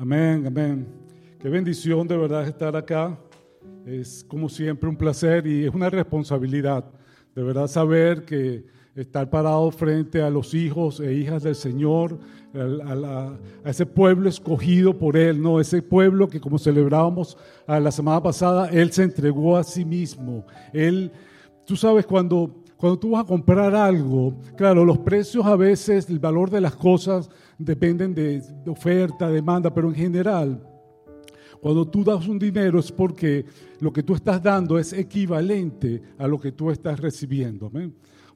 Amén, amén. Qué bendición de verdad estar acá. Es como siempre un placer y es una responsabilidad de verdad saber que estar parado frente a los hijos e hijas del Señor, a, ese pueblo escogido por Él, ¿no? Ese pueblo que como celebrábamos la semana pasada, Él se entregó a sí mismo. Él, tú sabes, cuando, cuando tú vas a comprar algo, claro, los precios a veces, el valor de las cosas dependen de, oferta, demanda, pero en general, cuando tú das un dinero es porque lo que tú estás dando es equivalente a lo que tú estás recibiendo.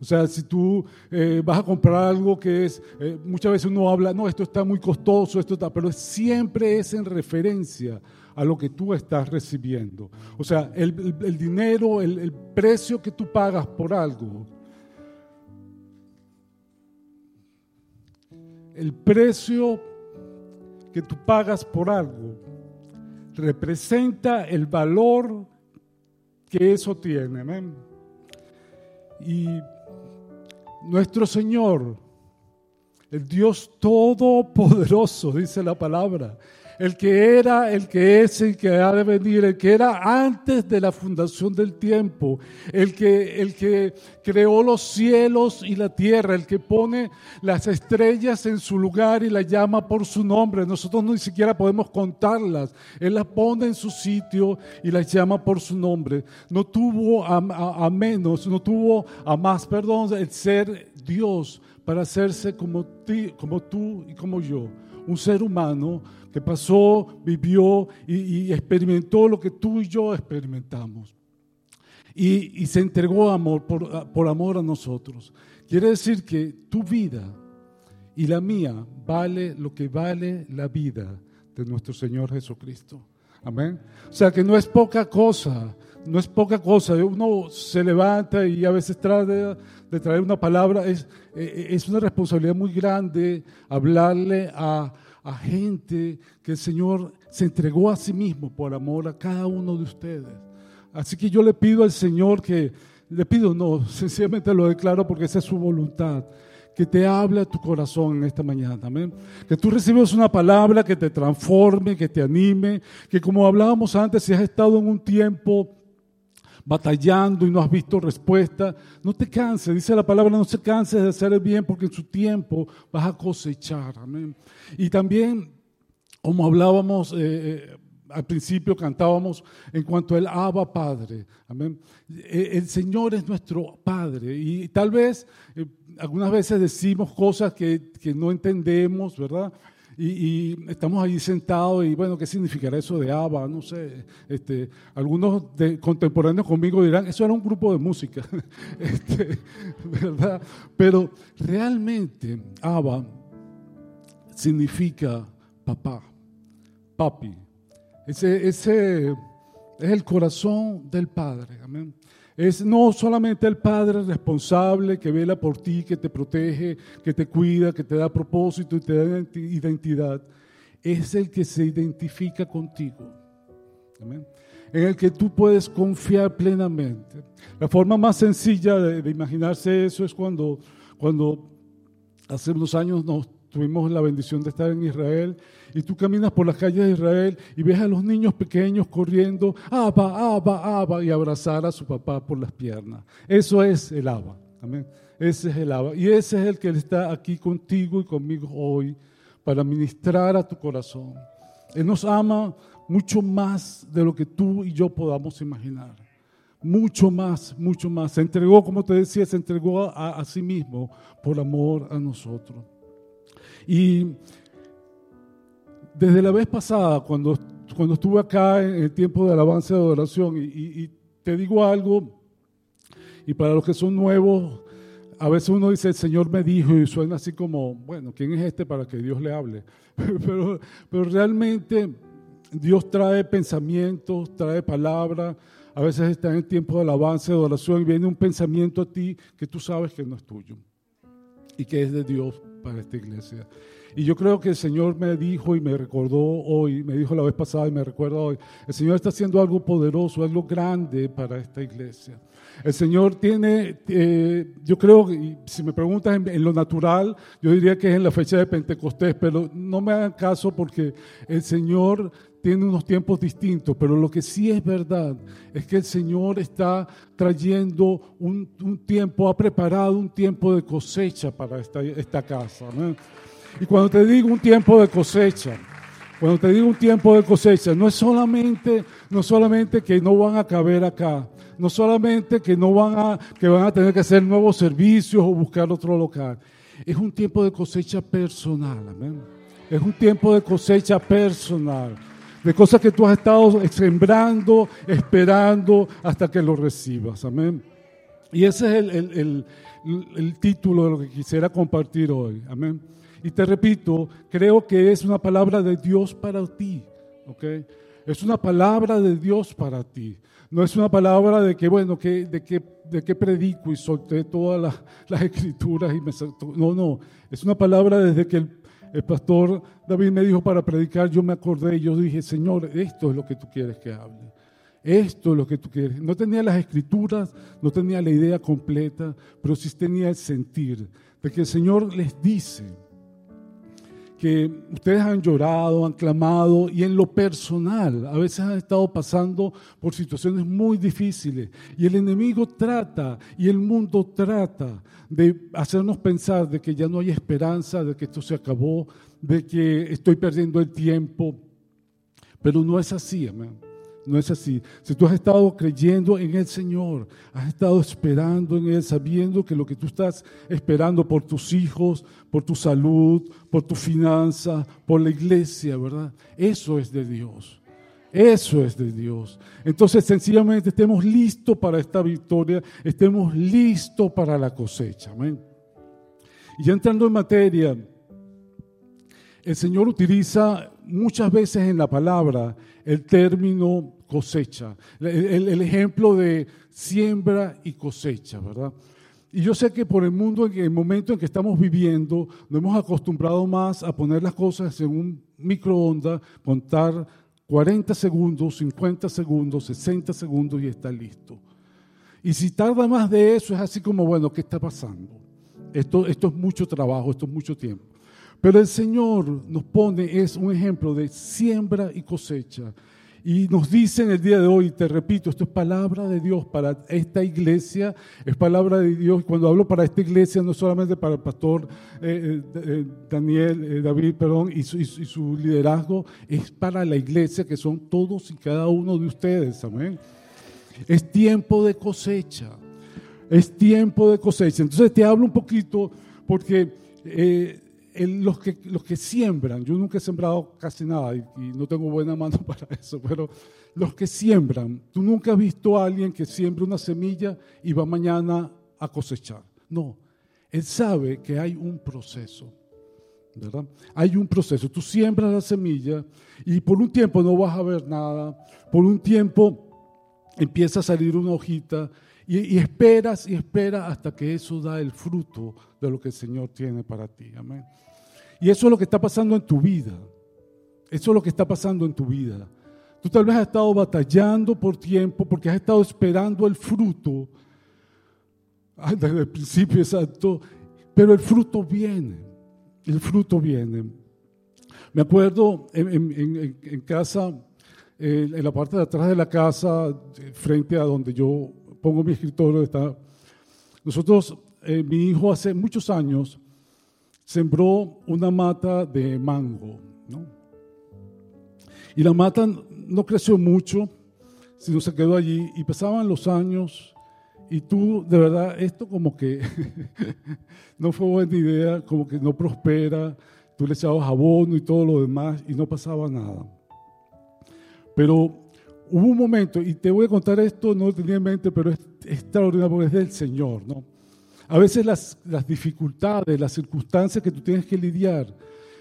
O sea, si tú eh, vas a comprar algo que es, eh, muchas veces uno habla, no, esto está muy costoso, esto está, pero siempre es en referencia a lo que tú estás recibiendo. O sea, el, dinero, el precio que tú pagas por algo, el precio que tú pagas por algo representa el valor que eso tiene. Y nuestro Señor, el Dios Todopoderoso, dice la palabra, el que era, el que es, el que ha de venir, el que era antes de la fundación del tiempo, el que, el que creó los cielos y la tierra, el que pone las estrellas en su lugar y las llama por su nombre. Nosotros ni siquiera podemos contarlas. Él las pone en su sitio y las llama por su nombre. No tuvo a, menos, no tuvo a más, perdón, el ser Dios para hacerse como, ti, como tú y como yo. Un ser humano que pasó, vivió y, experimentó lo que tú y yo experimentamos. Y, se entregó amor por, por amor a nosotros. Quiere decir que tu vida y la mía vale lo que vale la vida de nuestro Señor Jesucristo. Amén. O sea que no es poca cosa, no es poca cosa. Uno se levanta y a veces trata de traer una palabra. Es, es una responsabilidad muy grande hablarle a, a gente que el Señor se entregó a sí mismo por amor a cada uno de ustedes. Así que yo le pido al Señor que, le pido no, sencillamente lo declaro porque esa es su voluntad, que te hable a tu corazón en esta mañana, amén. Que tú recibas una palabra que te transforme, que te anime, que como hablábamos antes, si has estado en un tiempo batallando y no has visto respuesta, no te canses, dice la palabra, no se canses de hacer el bien porque en su tiempo vas a cosechar. Amén. Y también, como hablábamos eh, eh, al principio, cantábamos en cuanto al Abba Padre. Amén. Eh, el Señor es nuestro Padre y tal vez algunas veces decimos cosas que, que no entendemos, ¿verdad? Y, estamos ahí sentados y bueno, ¿qué significará eso de ABBA? No sé, este, algunos de, contemporáneos conmigo dirán, eso era un grupo de música, este, ¿verdad? Pero realmente ABBA significa papá, papi. Ese, ese es el corazón del Padre, amén. Es no solamente el Padre responsable que vela por ti, que te protege, que te cuida, que te da propósito y te da identidad. Es el que se identifica contigo. En el que tú puedes confiar plenamente. La forma más sencilla de, imaginarse eso es cuando, cuando hace unos años nos tuvimos la bendición de estar en Israel y tú caminas por las calles de Israel y ves a los niños pequeños corriendo, Abba, Abba, Abba, y abrazar a su papá por las piernas. Eso es el Abba. Amén. Ese es el Abba. Y ese es el que está aquí contigo y conmigo hoy para ministrar a tu corazón. Él nos ama mucho más de lo que tú y yo podamos imaginar. Mucho más, mucho más. Se entregó, como te decía, se entregó a, a sí mismo por amor a nosotros. Y desde la vez pasada, cuando, cuando estuve acá en el tiempo de alabanza de adoración, y, te digo algo, y para los que son nuevos, a veces uno dice, el Señor me dijo, y suena así como, bueno, ¿quién es este para que Dios le hable? pero, pero realmente Dios trae pensamientos, trae palabras, a veces está en el tiempo de alabanza de adoración, y viene un pensamiento a ti que tú sabes que no es tuyo, y que es de Dios para esta iglesia. Y yo creo que el Señor me dijo y me recordó hoy, me dijo la vez pasada y me recuerda hoy, el Señor está haciendo algo poderoso, algo grande para esta iglesia. El Señor tiene, eh, yo creo, si me preguntas en, lo natural, yo diría que es en la fecha de Pentecostés, pero no me hagan caso porque el Señor tiene unos tiempos distintos, pero lo que sí es verdad es que el Señor está trayendo un, tiempo, ha preparado un tiempo de cosecha para esta, casa. Y cuando te digo un tiempo de cosecha, cuando te digo un tiempo de cosecha, no es solamente, no solamente que no van a caber acá, no solamente que no van a, que van a tener que hacer nuevos servicios o buscar otro local. Es un tiempo de cosecha personal, amén. Es un tiempo de cosecha personal de cosas que tú has estado sembrando, esperando hasta que lo recibas. Amén. Y ese es el, el, título de lo que quisiera compartir hoy. Amén. Y te repito, creo que es una palabra de Dios para ti. ¿ok? Es una palabra de Dios para ti. No es una palabra de que, bueno, que, de, que, de que predico y solté todas las, escrituras y me... No, no. Es una palabra desde que el el pastor David me dijo para predicar, yo me acordé y yo dije, Señor, esto es lo que tú quieres que hable. Esto es lo que tú quieres. No tenía las escrituras, no tenía la idea completa, pero sí tenía el sentir de que el Señor les dice, que ustedes han llorado, han clamado y en lo personal a veces han estado pasando por situaciones muy difíciles y el enemigo trata y el mundo trata de hacernos pensar de que ya no hay esperanza, de que esto se acabó, de que estoy perdiendo el tiempo, pero no es así, amén. No es así. Si tú has estado creyendo en el Señor, has estado esperando en Él, sabiendo que lo que tú estás esperando por tus hijos, por tu salud, por tu finanza, por la iglesia, ¿verdad? Eso es de Dios. Eso es de Dios. Entonces, sencillamente estemos listos para esta victoria, estemos listos para la cosecha. Amén. Y ya entrando en materia, el Señor utiliza muchas veces en la palabra el término cosecha, el, ejemplo de siembra y cosecha, ¿verdad? Y yo sé que por el mundo, en el momento en que estamos viviendo, nos hemos acostumbrado más a poner las cosas en un microondas, contar 40 segundos, 50 segundos, 60 segundos y está listo. Y si tarda más de eso, es así como, bueno, ¿qué está pasando? Esto, esto es mucho trabajo, esto es mucho tiempo. Pero el Señor nos pone, es un ejemplo de siembra y cosecha. Y nos dice en el día de hoy, te repito, esto es palabra de Dios para esta iglesia, es palabra de Dios. Cuando hablo para esta iglesia, no solamente para el pastor eh, eh, eh, Daniel, David, perdón, y su, y su liderazgo, es para la iglesia, que son todos y cada uno de ustedes. Amén. Es tiempo de cosecha. Es tiempo de cosecha. Entonces te hablo un poquito porque los, que, los que siembran, yo nunca he sembrado casi nada y, no tengo buena mano para eso, pero los que siembran, tú nunca has visto a alguien que siembra una semilla y va mañana a cosechar. No, él sabe que hay un proceso. ¿verdad? Hay un proceso. Tú siembras la semilla y por un tiempo no vas a ver nada. Por un tiempo empieza a salir una hojita y, esperas y esperas hasta que eso da el fruto de lo que el Señor tiene para ti. Amén. Y eso es lo que está pasando en tu vida. Eso es lo que está pasando en tu vida. Tú tal vez has estado batallando por tiempo porque has estado esperando el fruto. Desde el principio exacto. Pero el fruto viene. El fruto viene. Me acuerdo en, casa, en la parte de atrás de la casa, frente a donde yo pongo mi escritorio, está. Nosotros, eh, mi hijo hace muchos años, sembró una mata de mango. ¿no? Y la mata no creció mucho, sino se quedó allí y pasaban los años y tú, de verdad, esto como que no fue buena idea, como que no prospera, tú le echabas abono y todo lo demás y no pasaba nada. Pero hubo un momento, y te voy a contar esto, no lo tenía en mente, pero es extraordinario porque es del Señor, ¿no? A veces las, dificultades, las circunstancias que tú tienes que lidiar,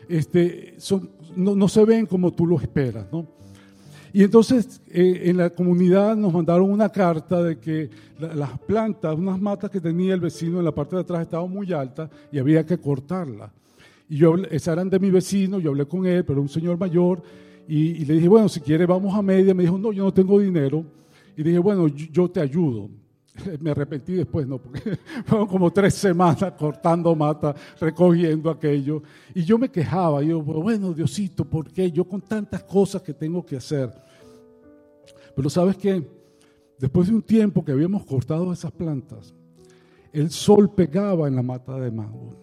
este, son, no, se ven como tú lo esperas, ¿no? Y entonces eh, en la comunidad nos mandaron una carta de que las plantas, unas matas que tenía el vecino en la parte de atrás estaban muy altas y había que cortarlas. Y yo, esa eran de mi vecino, yo hablé con él, pero un señor mayor, y, le dije, bueno, si quiere vamos a media. Me dijo, no, yo no tengo dinero. Y dije, bueno, yo te ayudo. Me arrepentí después, no, porque fueron como tres semanas cortando mata, recogiendo aquello. Y yo me quejaba, yo, bueno, Diosito, ¿por qué? Yo con tantas cosas que tengo que hacer. Pero sabes qué, después de un tiempo que habíamos cortado esas plantas, el sol pegaba en la mata de mango.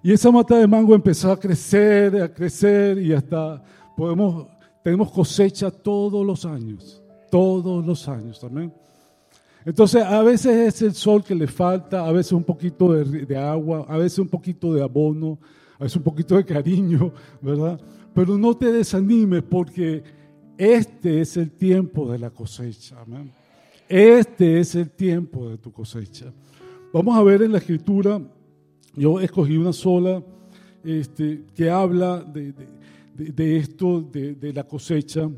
Y esa mata de mango empezó a crecer, a crecer y hasta podemos, tenemos cosecha todos los años, todos los años también. Entonces, a veces es el sol que le falta, a veces un poquito de, agua, a veces un poquito de abono, a veces un poquito de cariño, ¿verdad? Pero no te desanimes porque este es el tiempo de la cosecha. Amén. Este es el tiempo de tu cosecha. Vamos a ver en la escritura, yo escogí una sola este, que habla de esto, de, la cosecha.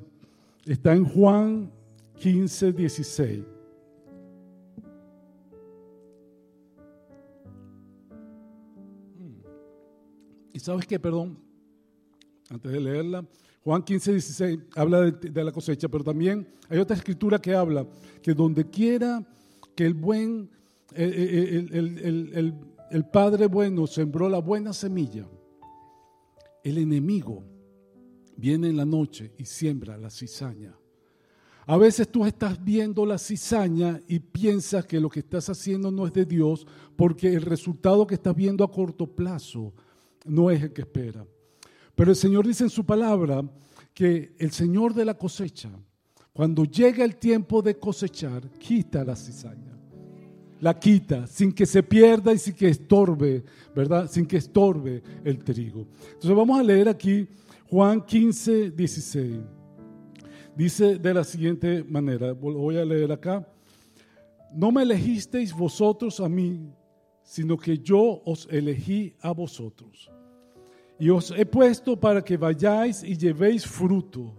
Está en Juan 15, 16. Y sabes qué, perdón, antes de leerla, Juan 15, 16 habla de, la cosecha, pero también hay otra escritura que habla que donde quiera que el buen, el, el Padre bueno sembró la buena semilla, el enemigo viene en la noche y siembra la cizaña. A veces tú estás viendo la cizaña y piensas que lo que estás haciendo no es de Dios porque el resultado que estás viendo a corto plazo no es el que espera. Pero el Señor dice en su palabra que el Señor de la cosecha, cuando llega el tiempo de cosechar, quita la cizaña. La quita sin que se pierda y sin que estorbe, ¿verdad? Sin que estorbe el trigo. Entonces vamos a leer aquí Juan 15, 16. Dice de la siguiente manera, voy a leer acá. No me elegisteis vosotros a mí, sino que yo os elegí a vosotros y os he puesto para que vayáis y llevéis fruto,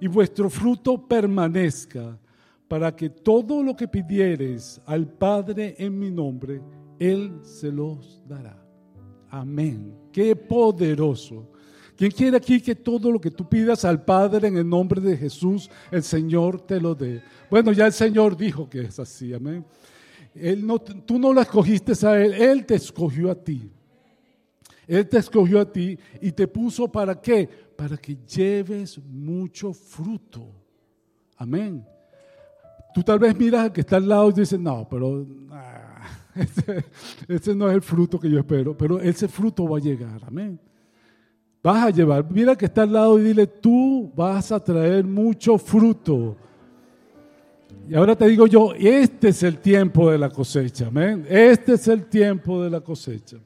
y vuestro fruto permanezca, para que todo lo que pidiereis al Padre en mi nombre, Él se los dará. Amén. Qué poderoso. ¿Quién quiere aquí que todo lo que tú pidas al Padre en el nombre de Jesús, el Señor te lo dé? Bueno, ya el Señor dijo que es así, amén. Él no, tú no lo escogiste a Él, Él te escogió a ti. Él te escogió a ti y te puso para qué? Para que lleves mucho fruto. Amén. Tú tal vez miras al que está al lado y dices, no, pero ese, no es el fruto que yo espero, pero ese fruto va a llegar. Amén. Vas a llevar, mira que está al lado y dile, tú vas a traer mucho fruto. Y ahora te digo yo, este es el tiempo de la cosecha, amén. Este es el tiempo de la cosecha.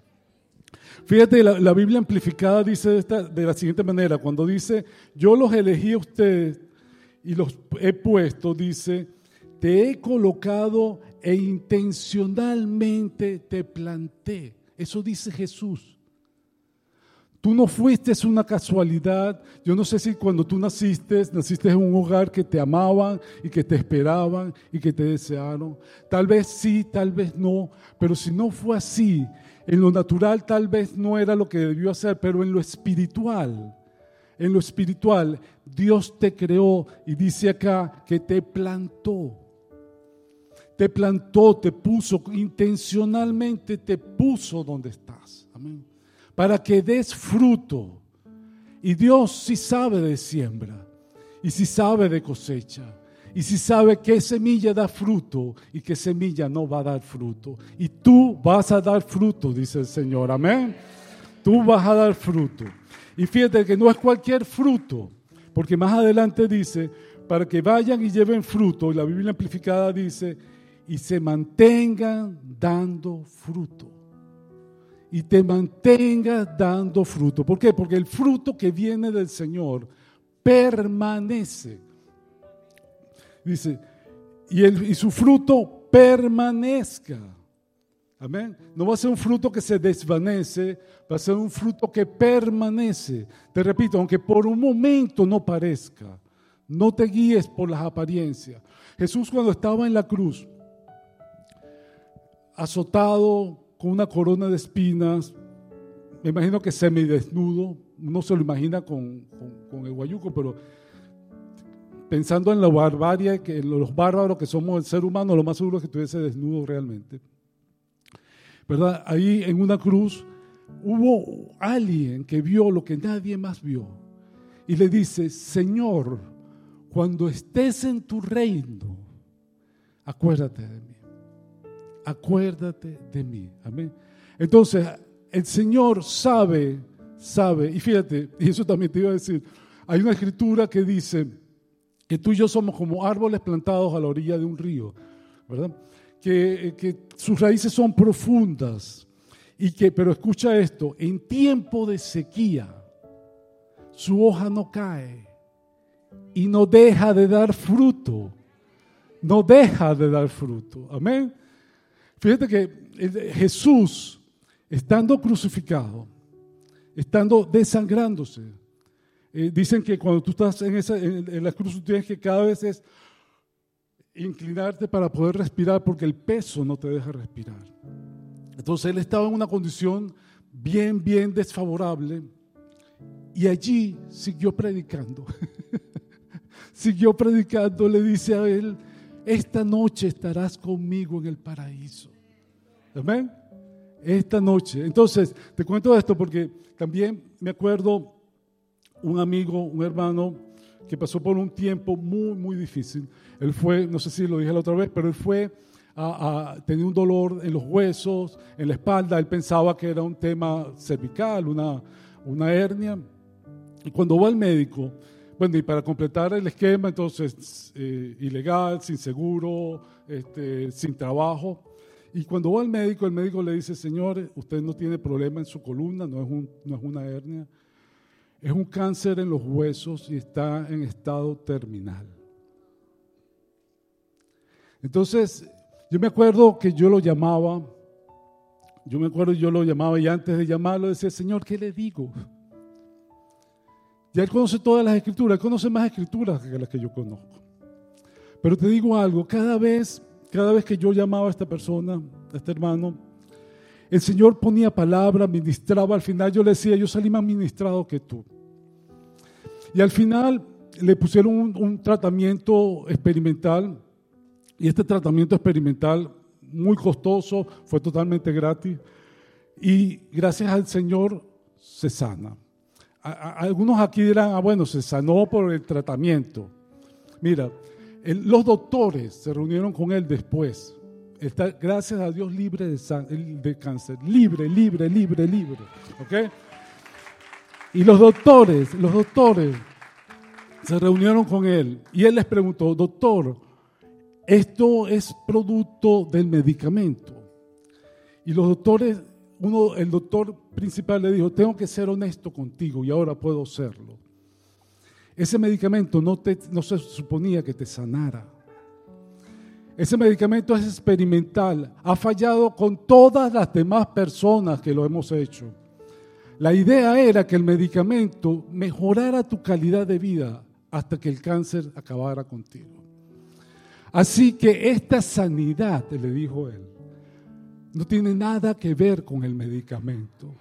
Fíjate, la, Biblia amplificada dice de, la siguiente manera, cuando dice, yo los elegí a ustedes y los he puesto, dice, te he colocado e intencionalmente te planté. Eso dice Jesús. Tú no fuiste una casualidad. Yo no sé si cuando tú naciste, naciste en un hogar que te amaban y que te esperaban y que te desearon. Tal vez sí, tal vez no. Pero si no fue así, en lo natural tal vez no era lo que debió hacer, pero en lo espiritual, en lo espiritual, Dios te creó y dice acá que te plantó. Te plantó, te puso, intencionalmente te puso donde estás. Amén. Para que des fruto. Y Dios sí sabe de siembra y sí sabe de cosecha y si sabe qué semilla da fruto y qué semilla no va a dar fruto. Y tú vas a dar fruto, dice el Señor. Amén. Tú vas a dar fruto. Y fíjate que no es cualquier fruto, porque más adelante dice, para que vayan y lleven fruto, y la Biblia amplificada dice, y se mantengan dando fruto. Y te mantengas dando fruto. ¿Por qué? Porque el fruto que viene del Señor permanece. Dice, y, el, y su fruto permanezca. Amén. No va a ser un fruto que se desvanece, va a ser un fruto que permanece. Te repito, aunque por un momento no parezca, no te guíes por las apariencias. Jesús cuando estaba en la cruz, azotado con una corona de espinas, me imagino que semidesnudo, no se lo imagina con, el guayuco, pero pensando en la barbarie, que los bárbaros que somos el ser humano, lo más seguro es que estuviese desnudo realmente. ¿Verdad? Ahí en una cruz hubo alguien que vio lo que nadie más vio y le dice, Señor, cuando estés en tu reino, acuérdate de mí. Acuérdate de mí. Amén. Entonces, el Señor sabe, sabe, y fíjate, y eso también te iba a decir, hay una escritura que dice que tú y yo somos como árboles plantados a la orilla de un río, ¿verdad? Que, que sus raíces son profundas y que, pero escucha esto, en tiempo de sequía, su hoja no cae y no deja de dar fruto. No deja de dar fruto. Amén. Fíjate que Jesús, estando crucificado, estando desangrándose, eh, dicen que cuando tú estás en, esa, la cruz, tú tienes que cada vez es inclinarte para poder respirar porque el peso no te deja respirar. Entonces él estaba en una condición bien, bien desfavorable y allí siguió predicando. siguió predicando, le dice a él, esta noche estarás conmigo en el paraíso. Amén. Esta noche. Entonces, te cuento esto porque también me acuerdo un amigo, un hermano que pasó por un tiempo muy, muy difícil. Él fue, no sé si lo dije la otra vez, pero él fue a, a un dolor en los huesos, en la espalda. Él pensaba que era un tema cervical, una, una hernia. Y cuando va al médico, bueno, y para completar el esquema, entonces, eh, ilegal, sin seguro, este, sin trabajo. Y cuando va al médico, el médico le dice, señor, usted no tiene problema en su columna, no es, una hernia, es un cáncer en los huesos y está en estado terminal. Entonces, yo me acuerdo que yo lo llamaba, yo me acuerdo yo lo llamaba y antes de llamarlo decía, Señor, ¿qué le digo? Ya él conoce todas las escrituras, él conoce más escrituras que las que yo conozco. Pero te digo algo, cada vez, cada vez que yo llamaba a esta persona, a este hermano, el Señor ponía palabra, ministraba. Al final yo le decía, yo salí más ministrado que tú. Y al final le pusieron un, tratamiento experimental. Y este tratamiento experimental, muy costoso, fue totalmente gratis. Y gracias al Señor se sana algunos aquí dirán, ah, bueno, se sanó por el tratamiento. Mira, los doctores se reunieron con él después. Gracias a Dios, libre de, de cáncer. Libre, libre, libre, libre. ¿Ok? Y los doctores, los doctores se reunieron con él y él les preguntó, doctor, esto es producto del medicamento. Y los doctores uno, el doctor principal le dijo, tengo que ser honesto contigo y ahora puedo serlo. Ese medicamento no, te, no se suponía que te sanara. Ese medicamento es experimental. Ha fallado con todas las demás personas que lo hemos hecho. La idea era que el medicamento mejorara tu calidad de vida hasta que el cáncer acabara contigo. Así que esta sanidad, le dijo él, no tiene nada que ver con el medicamento.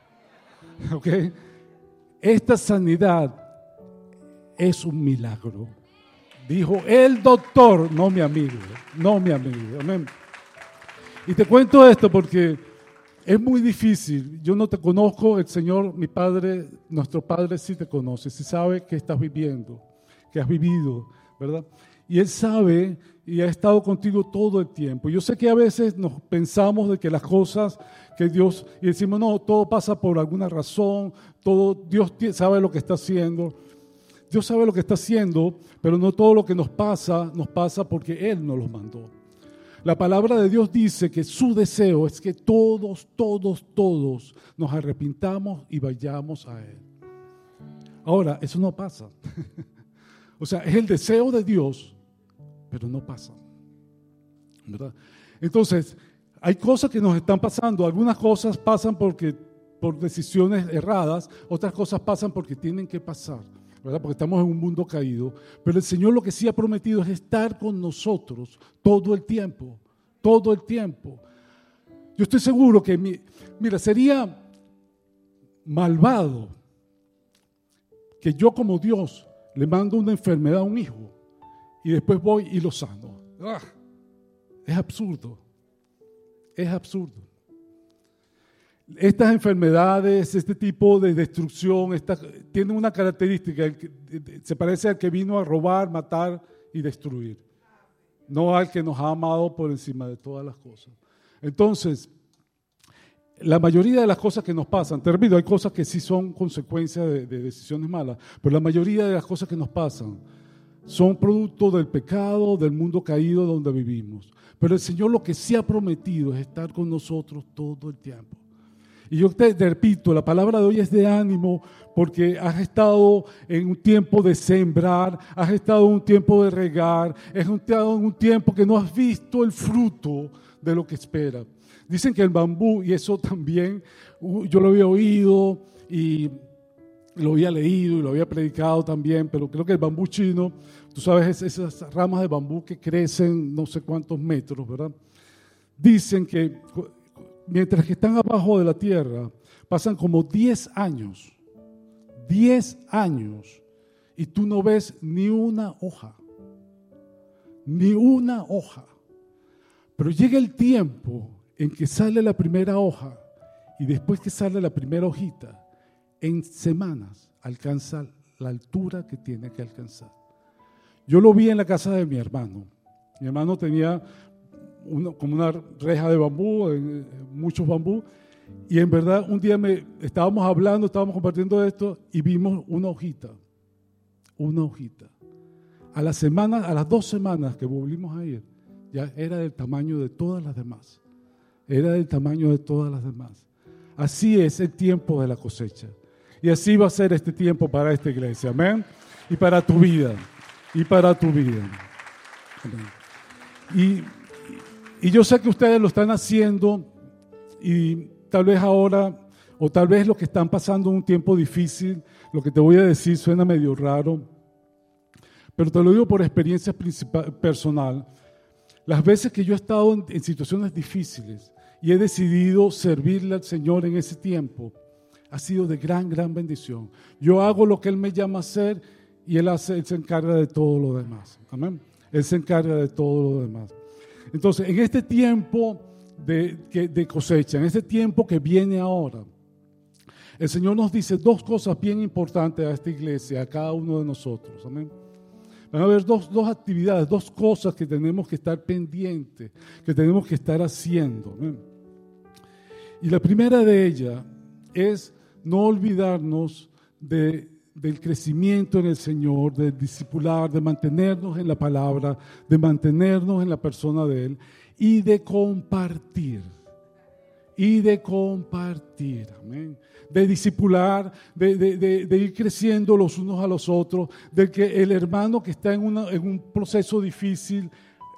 ¿Ok? Esta sanidad es un milagro. Dijo el doctor, no mi amigo, no mi amigo. Amén. Y te cuento esto porque es muy difícil. Yo no te conozco, el Señor, mi Padre, nuestro Padre sí te conoce, sí sabe que estás viviendo, que has vivido, ¿verdad? Y Él sabe y ha estado contigo todo el tiempo. Yo sé que a veces nos pensamos de que las cosas que Dios, y decimos, no, todo pasa por alguna razón, todo, Dios sabe lo que está haciendo. Dios sabe lo que está haciendo, pero no todo lo que nos pasa nos pasa porque Él nos lo mandó. La palabra de Dios dice que su deseo es que todos, todos, todos nos arrepintamos y vayamos a Él. Ahora, eso no pasa. o sea, es el deseo de Dios pero no pasa. ¿verdad? Entonces, hay cosas que nos están pasando. Algunas cosas pasan porque, por decisiones erradas, otras cosas pasan porque tienen que pasar. Porque estamos en un mundo caído. Pero el Señor lo que sí ha prometido es estar con nosotros todo el tiempo. Todo el tiempo. Yo estoy seguro que, mira, sería, malvado que yo como Dios le mando una enfermedad a un hijo y después voy y lo sano. ¡Ah! Es absurdo. Es absurdo. Estas enfermedades, este tipo de destrucción, tienen una característica, se parece al que vino a robar, matar y destruir, no al que nos ha amado por encima de todas las cosas. Entonces, la mayoría de las cosas que nos pasan, termino, hay cosas que sí son consecuencia de, decisiones malas, pero la mayoría de las cosas que nos pasan son producto del pecado, del mundo caído donde vivimos. Pero el Señor lo que sí ha prometido es estar con nosotros todo el tiempo. Y yo te, repito, la palabra de hoy es de ánimo porque has estado en un tiempo de sembrar, has estado en un tiempo de regar, has estado en un tiempo que no has visto el fruto de lo que espera. Dicen que el bambú, y eso también yo lo había oído y lo había leído y lo había predicado también, pero creo que el bambú chino, tú sabes, esas ramas de bambú que crecen no sé cuántos metros, ¿verdad? Dicen que mientras que están abajo de la tierra, pasan como 10 años, 10 años, y tú no ves ni una hoja, ni una hoja. Pero llega el tiempo en que sale la primera hoja y después que sale la primera hojita, en semanas alcanza la altura que tiene que alcanzar. Yo lo vi en la casa de mi hermano. Mi hermano tenía como una reja de bambú, muchos bambú, y en verdad un día me, estábamos hablando, estábamos compartiendo esto y vimos una hojita, una hojita. A la semana, a las dos semanas que volvimos a ir, ya era del tamaño de todas las demás. Era del tamaño de todas las demás. Así es el tiempo de la cosecha. Y así va a ser este tiempo para esta iglesia. Amén. Y para tu vida. Y para tu vida. Y, y yo sé que ustedes lo están haciendo y tal vez ahora, o tal vez lo que están pasando un tiempo difícil, lo que te voy a decir suena medio raro, pero te lo digo por experiencia personal. Las veces que yo he estado en, situaciones difíciles y he decidido servirle al Señor en ese tiempo, ha sido de gran, gran bendición. Yo hago lo que Él me llama a hacer y Él, hace, él se encarga de todo lo demás. Amén. Él se encarga de todo lo demás. Entonces, en este tiempo de, cosecha, en este tiempo que viene ahora, el Señor nos dice dos cosas bien importantes a esta iglesia, a cada uno de nosotros. Amén. Van a haber dos, actividades, dos cosas que tenemos que estar pendientes, que tenemos que estar haciendo. Y la primera de ellas es no olvidarnos de, del crecimiento en el Señor, de discipular, de mantenernos en la palabra, de mantenernos en la persona de Él y de compartir. Y de compartir. Amén de discipular, de, ir creciendo los unos a los otros, de que el hermano que está en, en un proceso difícil,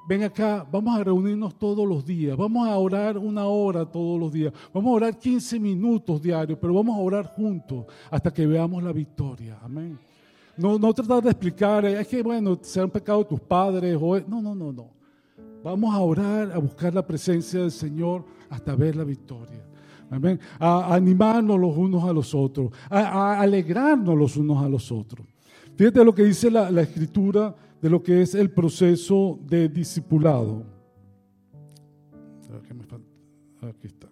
ven acá, vamos a reunirnos todos los días, vamos a orar una hora todos los días, vamos a orar 15 minutos diarios, pero vamos a orar juntos hasta que veamos la victoria. Amén. No, no tratar de explicar, es que bueno, sea un pecado tus padres, o, no, no, no, no. Vamos a orar, a buscar la presencia del Señor hasta ver la victoria. A, animarnos los unos a los otros, a, alegrarnos los unos a los otros. Fíjate lo que dice la, escritura de lo que es el proceso de discipulado. Aquí está.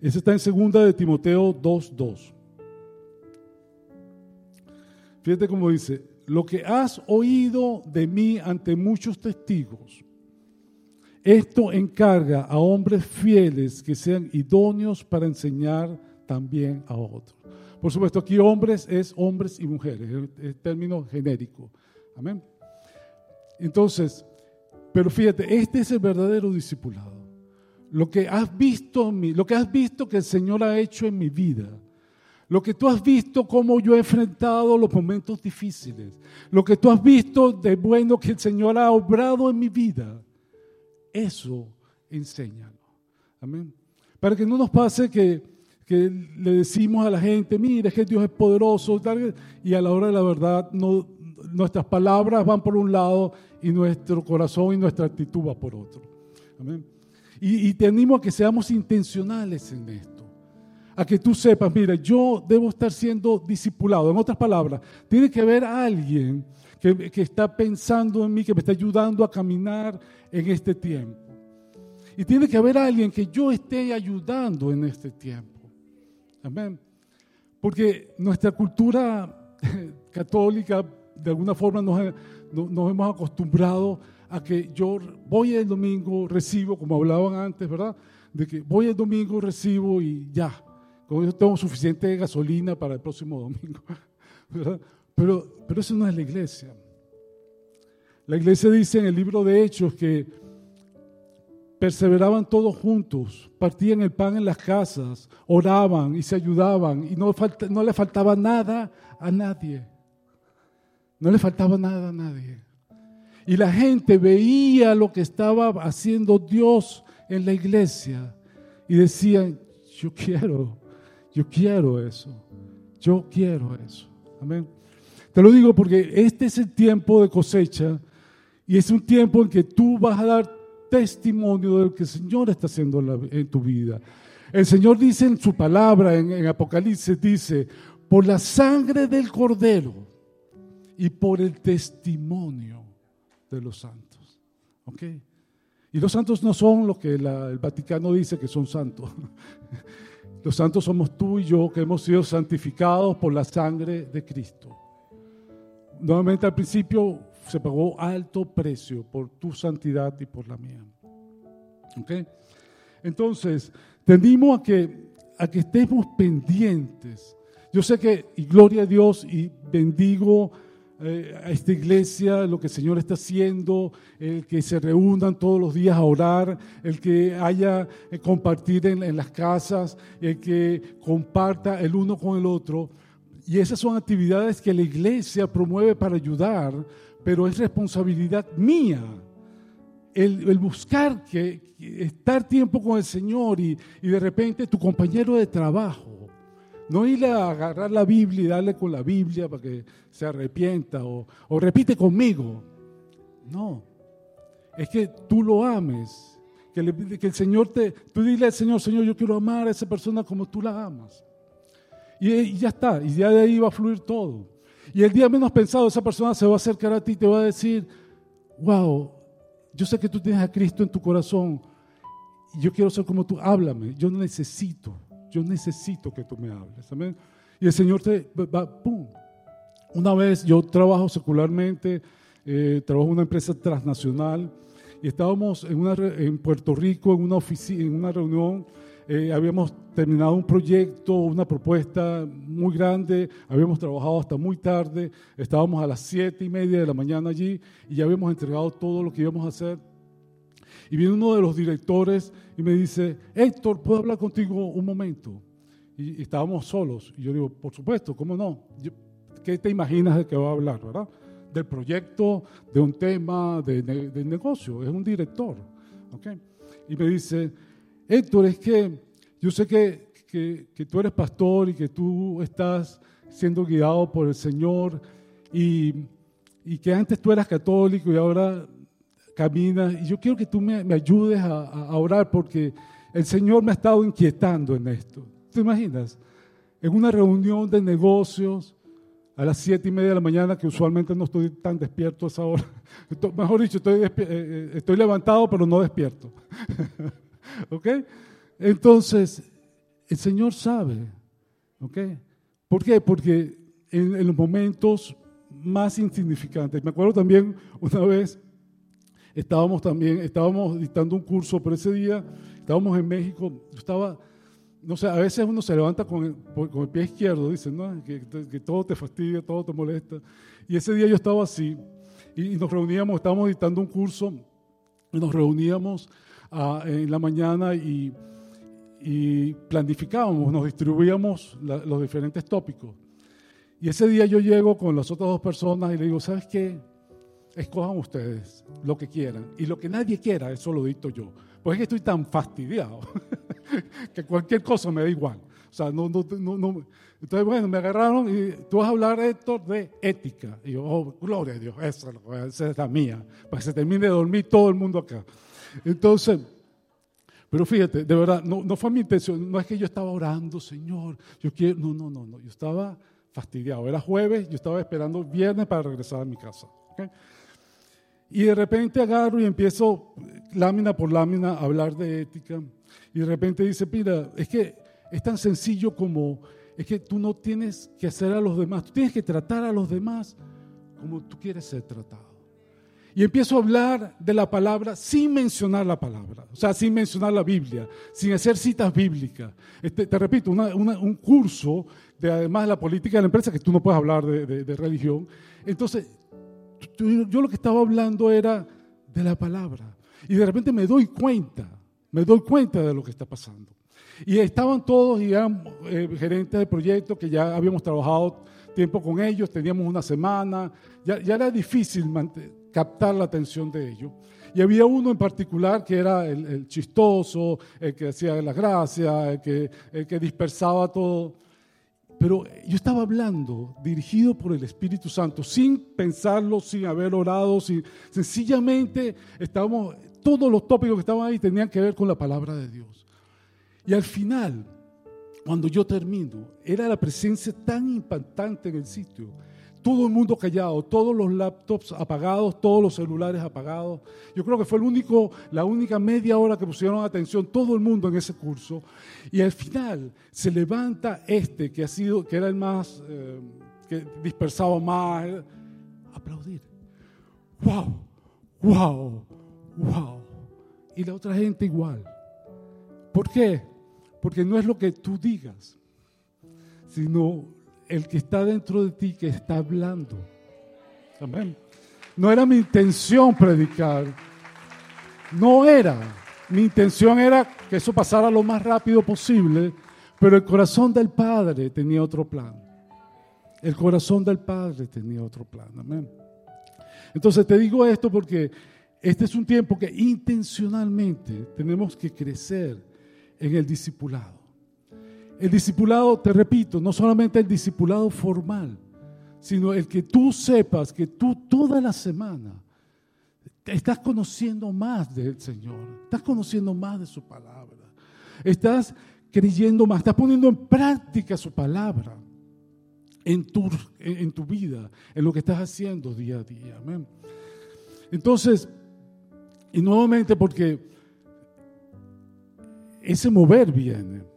Ese está en segunda de Timoteo 2.2. Fíjate cómo dice, lo que has oído de mí ante muchos testigos, esto encarga a hombres fieles que sean idóneos para enseñar también a otros. Por supuesto, aquí hombres es hombres y mujeres, es término genérico. Amén. Entonces, pero fíjate, este es el verdadero discipulado. Lo que has visto en mí, lo que has visto que el Señor ha hecho en mi vida, lo que tú has visto cómo yo he enfrentado los momentos difíciles, lo que tú has visto de bueno que el Señor ha obrado en mi vida, eso enséñalo. Amén. Para que no nos pase que, le decimos a la gente, mire, es que Dios es poderoso, y a la hora de la verdad no, nuestras palabras van por un lado y nuestro corazón y nuestra actitud va por otro. Amén. Y, y te animo a que seamos intencionales en esto, a que tú sepas, mira, yo debo estar siendo discipulado. En otras palabras, tiene que haber alguien que, que está pensando en mí, que me está ayudando a caminar en este tiempo. Y tiene que haber alguien que yo esté ayudando en este tiempo. Amén. Porque nuestra cultura católica, de alguna forma, nos, nos hemos acostumbrado a que yo voy el domingo, recibo, como hablaban antes, ¿verdad? De que voy el domingo, recibo y ya. Con eso tengo suficiente gasolina para el próximo domingo. ¿verdad? Pero, pero eso no es la iglesia. La iglesia dice en el libro de Hechos que perseveraban todos juntos, partían el pan en las casas, oraban y se ayudaban y no, no le faltaba nada a nadie. No le faltaba nada a nadie. Y la gente veía lo que estaba haciendo Dios en la iglesia y decían, yo quiero, yo quiero eso, yo quiero eso. Amén. Te lo digo porque este es el tiempo de cosecha y es un tiempo en que tú vas a dar testimonio de lo que el Señor está haciendo en, tu vida. El Señor dice en su palabra, en, en Apocalipsis, dice, por la sangre del cordero y por el testimonio de los santos. ¿Ok? Y los santos no son lo que el Vaticano dice que son santos. Los santos somos tú y yo que hemos sido santificados por la sangre de Cristo. Nuevamente al principio se pagó alto precio por tu santidad y por la mía. ¿Ok? Entonces, te animo a que, a que estemos pendientes. Yo sé que, y gloria a Dios, y bendigo a esta iglesia, lo que el Señor está haciendo, el que se reúnan todos los días a orar, el que haya eh, compartir en, en las casas, el que comparta el uno con el otro. Y esas son actividades que la iglesia promueve para ayudar, pero es responsabilidad mía. El, el buscar que, estar tiempo con el Señor y, y de repente tu compañero de trabajo no irle a agarrar la Biblia y darle con la Biblia para que se arrepienta o, repite conmigo. No, es que tú lo ames, que, el Señor te, tú dile al Señor, Señor, yo quiero amar a esa persona como tú la amas. Y, ya está, y ya de ahí va a fluir todo. Y el día menos pensado, esa persona se va a acercar a ti y te va a decir, wow, yo sé que tú tienes a Cristo en tu corazón yo quiero ser como tú, háblame, yo necesito yo necesito que tú me hables. Amén. Y el Señor te va, ¡pum! Una vez yo trabajo secularmente, eh, trabajo en una empresa transnacional y estábamos en, una, en Puerto Rico en una, en una reunión. Eh, habíamos terminado un proyecto, una propuesta muy grande, habíamos trabajado hasta muy tarde, estábamos a las siete y media de la mañana allí y ya habíamos entregado todo lo que íbamos a hacer y viene uno de los directores y me dice, Héctor, ¿puedo hablar contigo un momento? Y, estábamos solos. Y yo digo, por supuesto, ¿cómo no? ¿Qué te imaginas de qué va a hablar, verdad? Del proyecto, de un tema, de, negocio. Es un director. ¿okay? Y me dice, Héctor, es que yo sé que, que, que tú eres pastor y que tú estás siendo guiado por el Señor y, y que antes tú eras católico y ahora camina. Y yo quiero que tú me, ayudes a, orar porque el Señor me ha estado inquietando en esto. ¿Te imaginas? En una reunión de negocios a las siete y media de la mañana, que usualmente no estoy tan despierto a esa hora. Mejor dicho, estoy, eh, eh, estoy levantado, pero no despierto. ¿Ok? Entonces, el Señor sabe. ¿Ok? ¿Por qué? Porque en, en los momentos más insignificantes. Me acuerdo también una vez estábamos también, estábamos dictando un curso, pero ese día estábamos en México, estaba, no sé, a veces uno se levanta con el, con el pie izquierdo, dicen, ¿no? Que, que, todo te fastidia, todo te molesta. Y ese día yo estaba así, y, nos reuníamos, estábamos dictando un curso, y nos reuníamos ah, en la mañana y, y planificábamos, nos distribuíamos los diferentes tópicos. Y ese día yo llego con las otras dos personas y le digo, ¿sabes qué? Escojan ustedes lo que quieran. Y lo que nadie quiera, eso lo dicto yo. Pues es que estoy tan fastidiado que cualquier cosa me da igual. O sea, no, no, no, Entonces, bueno, me agarraron y tú vas a hablar, Héctor, de ética. Y yo, oh, gloria a Dios, esa, es la mía. Para que se termine de dormir todo el mundo acá. Entonces, Pero fíjate, de verdad, no, no fue mi intención, no es que yo estaba orando, Señor, yo quiero, no, no, no, no, yo estaba fastidiado. Era jueves, yo estaba esperando viernes para regresar a mi casa. Y de repente agarro y empiezo lámina por lámina a hablar de ética. Y de repente dice, mira, es que es tan sencillo como, es que tú no tienes que hacer a los demás, tú tienes que tratar a los demás como tú quieres ser tratado. Y empiezo a hablar de la palabra sin mencionar la palabra, o sea, sin mencionar la Biblia, sin hacer citas bíblicas. Este, te repito, un curso de además de la política de la empresa, que tú no puedes hablar de, religión. Entonces, yo lo que estaba hablando era de la palabra. Y de repente me doy cuenta, me doy cuenta de lo que está pasando. Y estaban todos, y eran eh, gerentes de proyectos que ya habíamos trabajado tiempo con ellos, teníamos una semana, ya, ya era difícil captar la atención de ellos. Y había uno en particular que era el, chistoso, el que hacía las gracias, el que, el que dispersaba todo. Pero yo estaba hablando, dirigido por el Espíritu Santo, sin pensarlo, sin haber orado, sin, sencillamente estábamos, todos los tópicos que estaban ahí tenían que ver con la palabra de Dios. Y al final, cuando yo termino, era la presencia tan impactante en el sitio todo el mundo callado, todos los laptops apagados, todos los celulares apagados. Yo creo que fue la única media hora que pusieron atención todo el mundo en ese curso. Y al final se levanta este que ha sido, que era el más, eh, que dispersaba más, aplaudir. ¡Wow! ¡Wow! ¡Wow! Y la otra gente igual. ¿Por qué? Porque no es lo que tú digas, sino el que está dentro de ti que está hablando. Amén. No era mi intención predicar. No era. Mi intención era que eso pasara lo más rápido posible, pero el corazón del Padre tenía otro plan. El corazón del Padre tenía otro plan. Amén. Entonces te digo esto porque este es un tiempo que intencionalmente tenemos que crecer en el discipulado. El discipulado, te repito, no solamente el discipulado formal, sino el que tú sepas que tú toda la semana estás conociendo más del Señor, estás conociendo más de su palabra, estás creyendo más, estás poniendo en práctica su palabra en tu, en tu vida, en lo que estás haciendo día a día. Amén. Entonces, y nuevamente porque ese mover viene.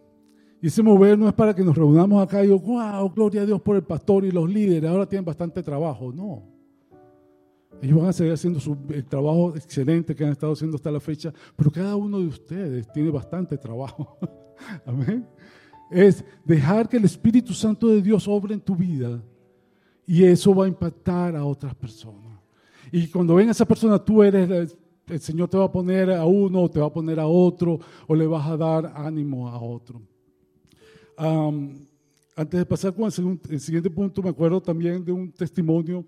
Ese mover no es para que nos reunamos acá y digo, wow, gloria a Dios por el pastor y los líderes, ahora tienen bastante trabajo. No. Ellos van a seguir haciendo su, el trabajo excelente que han estado haciendo hasta la fecha, pero cada uno de ustedes tiene bastante trabajo. Amén. Es dejar que el Espíritu Santo de Dios obre en tu vida y eso va a impactar a otras personas. Y cuando ven a esa persona, tú eres, el Señor te va a poner a uno, te va a poner a otro, o le vas a dar ánimo a otro antes de pasar con el, siguiente punto, me acuerdo también de un testimonio.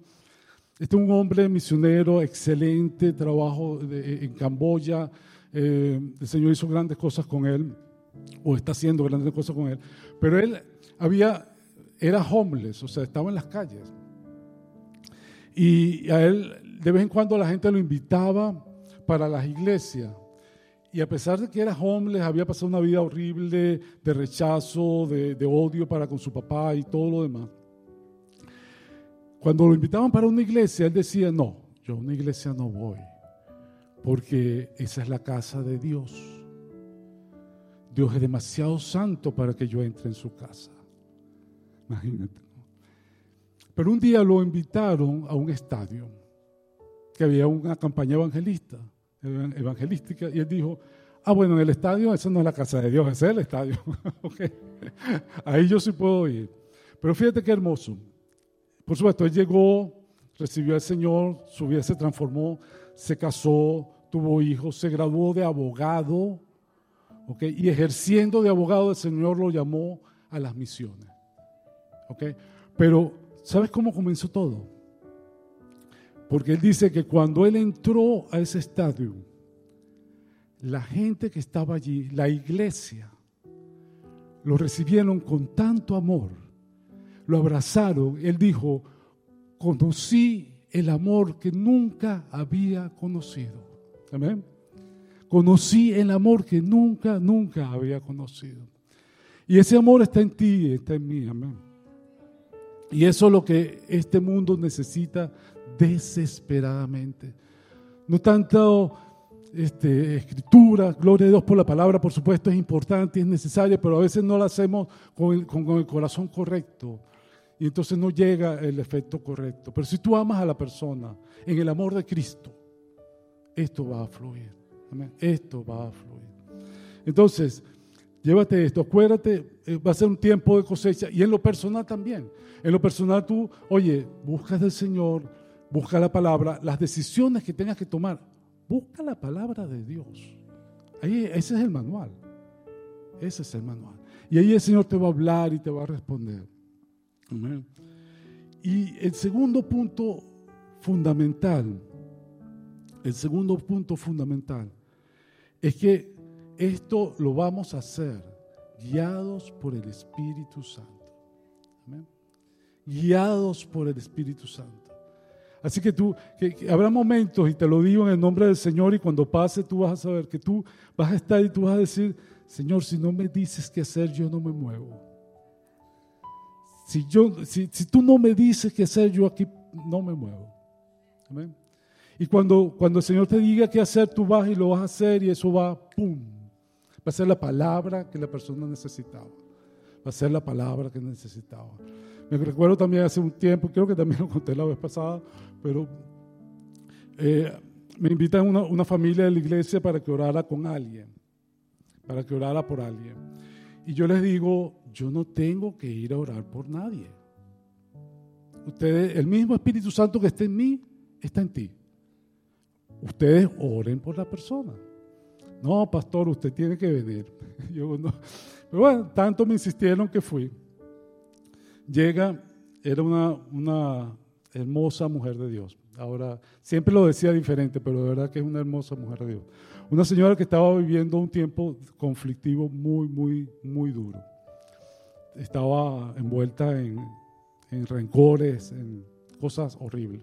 Este es un hombre misionero, excelente trabajo en Camboya. Eh, el Señor hizo grandes cosas con él, o está haciendo grandes cosas con él. Pero él había, era homeless, o sea, estaba en las calles. Y a él, de vez en cuando, la gente lo invitaba para las iglesias. Y a pesar de que era homeless, había pasado una vida horrible de rechazo, de, odio para con su papá y todo lo demás. Cuando lo invitaban para una iglesia, él decía, no, yo a una iglesia no voy, porque esa es la casa de Dios. Dios es demasiado santo para que yo entre en su casa. Imagínate. Pero un día lo invitaron a un estadio, que había una campaña evangelista evangelística, y él dijo, ah, bueno, en el estadio, eso no es la casa de Dios, ese es el estadio. Ahí yo sí puedo ir. Pero fíjate qué hermoso. Por supuesto, él llegó, recibió al Señor, su vida se transformó, se casó, tuvo hijos, se graduó de abogado, ¿okay? y ejerciendo de abogado el Señor lo llamó a las misiones. ¿okay? Pero, ¿sabes cómo comenzó todo? Porque él dice que cuando él entró a ese estadio, la gente que estaba allí, la iglesia, lo recibieron con tanto amor, lo abrazaron. Él dijo, conocí el amor que nunca había conocido. Amén. conocí el amor que nunca, nunca había conocido. Y ese amor está en ti, está en mí, amén. Y eso es lo que este mundo necesita desesperadamente. No tanto este, escritura, gloria a Dios por la palabra, por supuesto es importante, es necesaria, pero a veces no la hacemos con el, corazón correcto y entonces no llega el efecto correcto. Pero si tú amas a la persona en el amor de Cristo, esto va a fluir. Esto va a fluir. Entonces, llévate esto, acuérdate, eh, va a ser un tiempo de cosecha y en lo personal también. En lo personal tú, oye, buscas del Señor, busca la palabra, las decisiones que tengas que tomar, Busca la palabra de Dios. Ahí, ese es el manual. Ese es el manual. Y ahí el Señor te va a hablar y te va a responder. Y el segundo punto fundamental, el segundo punto fundamental, es que esto lo vamos a hacer guiados por el Espíritu Santo. Guiados por el Espíritu Santo. Así que tú, habrá momentos, y te lo digo en el nombre del Señor, y cuando pase tú vas a saber que tú vas a estar y tú vas a decir, Señor, si no me dices qué hacer, yo no me muevo. Si, yo, si, tú no me dices qué hacer, yo aquí no me muevo. Amén. Y cuando, cuando el Señor te diga qué hacer, tú vas y lo vas a hacer y eso va, ¡pum! Va a ser la palabra que la persona necesitaba. Va a ser la palabra que necesitaba. Me recuerdo también hace un tiempo, creo que también lo conté la vez pasada, pero eh, me invitan una, una familia de la iglesia para que orara con alguien, para que orara por alguien. Y yo les digo, yo no tengo que ir a orar por nadie. Ustedes, el mismo Espíritu Santo que está en mí, está en ti. Ustedes oren por la persona. No, pastor, usted tiene que venir. Yo no. Pero bueno, tanto me insistieron que fui. Llega, era una, una hermosa mujer de Dios. Ahora, siempre lo decía diferente, pero de verdad que es una hermosa mujer de Dios. Una señora que estaba viviendo un tiempo conflictivo muy, muy, muy duro. Estaba envuelta en, en rencores, en cosas horribles.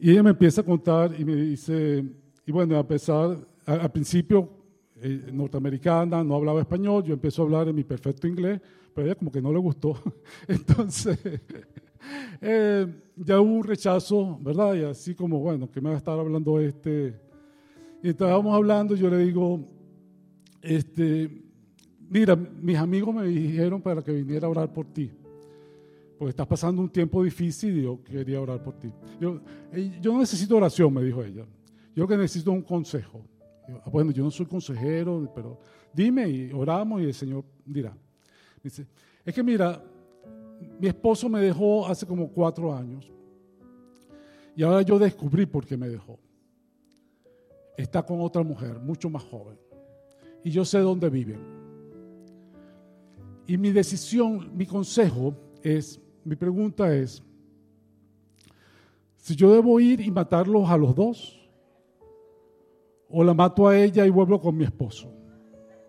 Y ella me empieza a contar y me dice, y bueno, a pesar, al principio eh, norteamericana, no hablaba español, yo empiezo a hablar en mi perfecto inglés, pero ella como que no le gustó. Entonces, eh, ya hubo un rechazo, ¿verdad? Y así como, bueno, que me va a estar hablando este. Y estábamos hablando, yo le digo, este, mira, mis amigos me dijeron para que viniera a orar por ti. Porque estás pasando un tiempo difícil y yo quería orar por ti. Yo, eh, yo no necesito oración, me dijo ella. Yo que necesito un consejo. Ah, bueno, yo no soy consejero, pero dime y oramos y el Señor dirá. Dice, es que mira, mi esposo me dejó hace como cuatro años y ahora yo descubrí por qué me dejó. Está con otra mujer, mucho más joven, y yo sé dónde viven. Y mi decisión, mi consejo es, mi pregunta es, si yo debo ir y matarlos a los dos, o la mato a ella y vuelvo con mi esposo.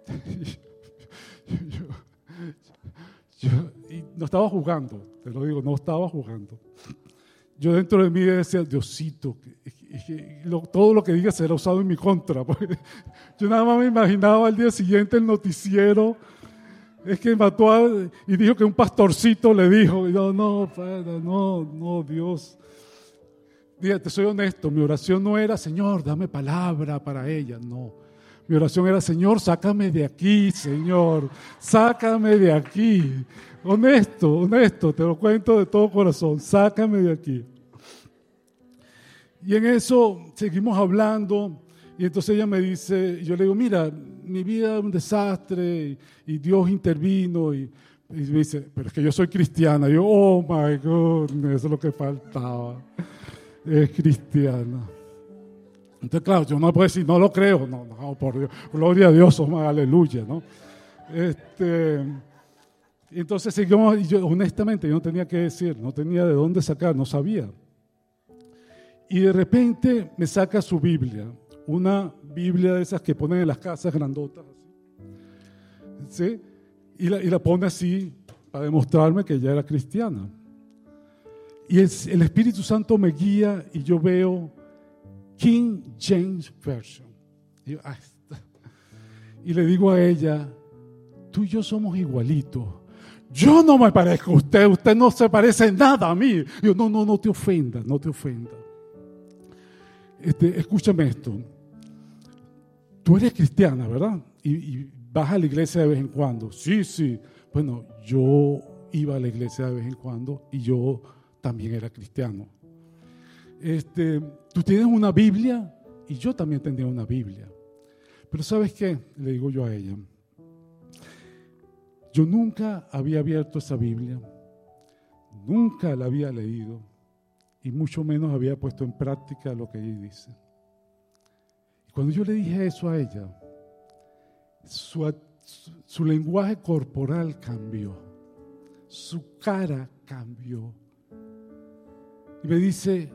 yo, no estaba jugando, te lo digo, no estaba jugando. Yo dentro de mí decía, Diosito, todo lo que diga será usado en mi contra. Yo nada más me imaginaba al día siguiente el noticiero, es que mató a, y dijo que un pastorcito le dijo, no, no, no, no, Dios. Fíjate, soy honesto, mi oración no era, Señor, dame palabra para ella, no. Mi oración era, Señor, sácame de aquí, Señor, sácame de aquí. Honesto, honesto, te lo cuento de todo corazón, sácame de aquí. Y en eso seguimos hablando y entonces ella me dice, yo le digo, mira, mi vida es un desastre y, Dios intervino y, me dice, pero es que yo soy cristiana. Y yo, oh my goodness, eso es lo que faltaba es cristiana. Entonces, claro, yo no puedo decir, no lo creo, no, no, por Dios, gloria a Dios, oh, aleluya, ¿no? Este, entonces seguimos, y yo honestamente yo no tenía que decir, no tenía de dónde sacar, no sabía. Y de repente me saca su Biblia, una Biblia de esas que ponen en las casas grandotas, ¿sí? Y la, y la pone así para demostrarme que ella era cristiana. Y el Espíritu Santo me guía y yo veo King James Version. Y, yo, y le digo a ella, tú y yo somos igualitos. Yo no me parezco a usted, usted no se parece nada a mí. Yo, no, no, no te ofendas, no te ofendas. Este, escúchame esto. Tú eres cristiana, ¿verdad? Y, y vas a la iglesia de vez en cuando. Sí, sí. Bueno, yo iba a la iglesia de vez en cuando y yo también era cristiano. Este, tú tienes una Biblia y yo también tenía una Biblia. Pero ¿sabes qué? Le digo yo a ella. Yo nunca había abierto esa Biblia, nunca la había leído y mucho menos había puesto en práctica lo que ahí dice. Y cuando yo le dije eso a ella, su- su lenguaje corporal cambió, su cara cambió. Y me dice,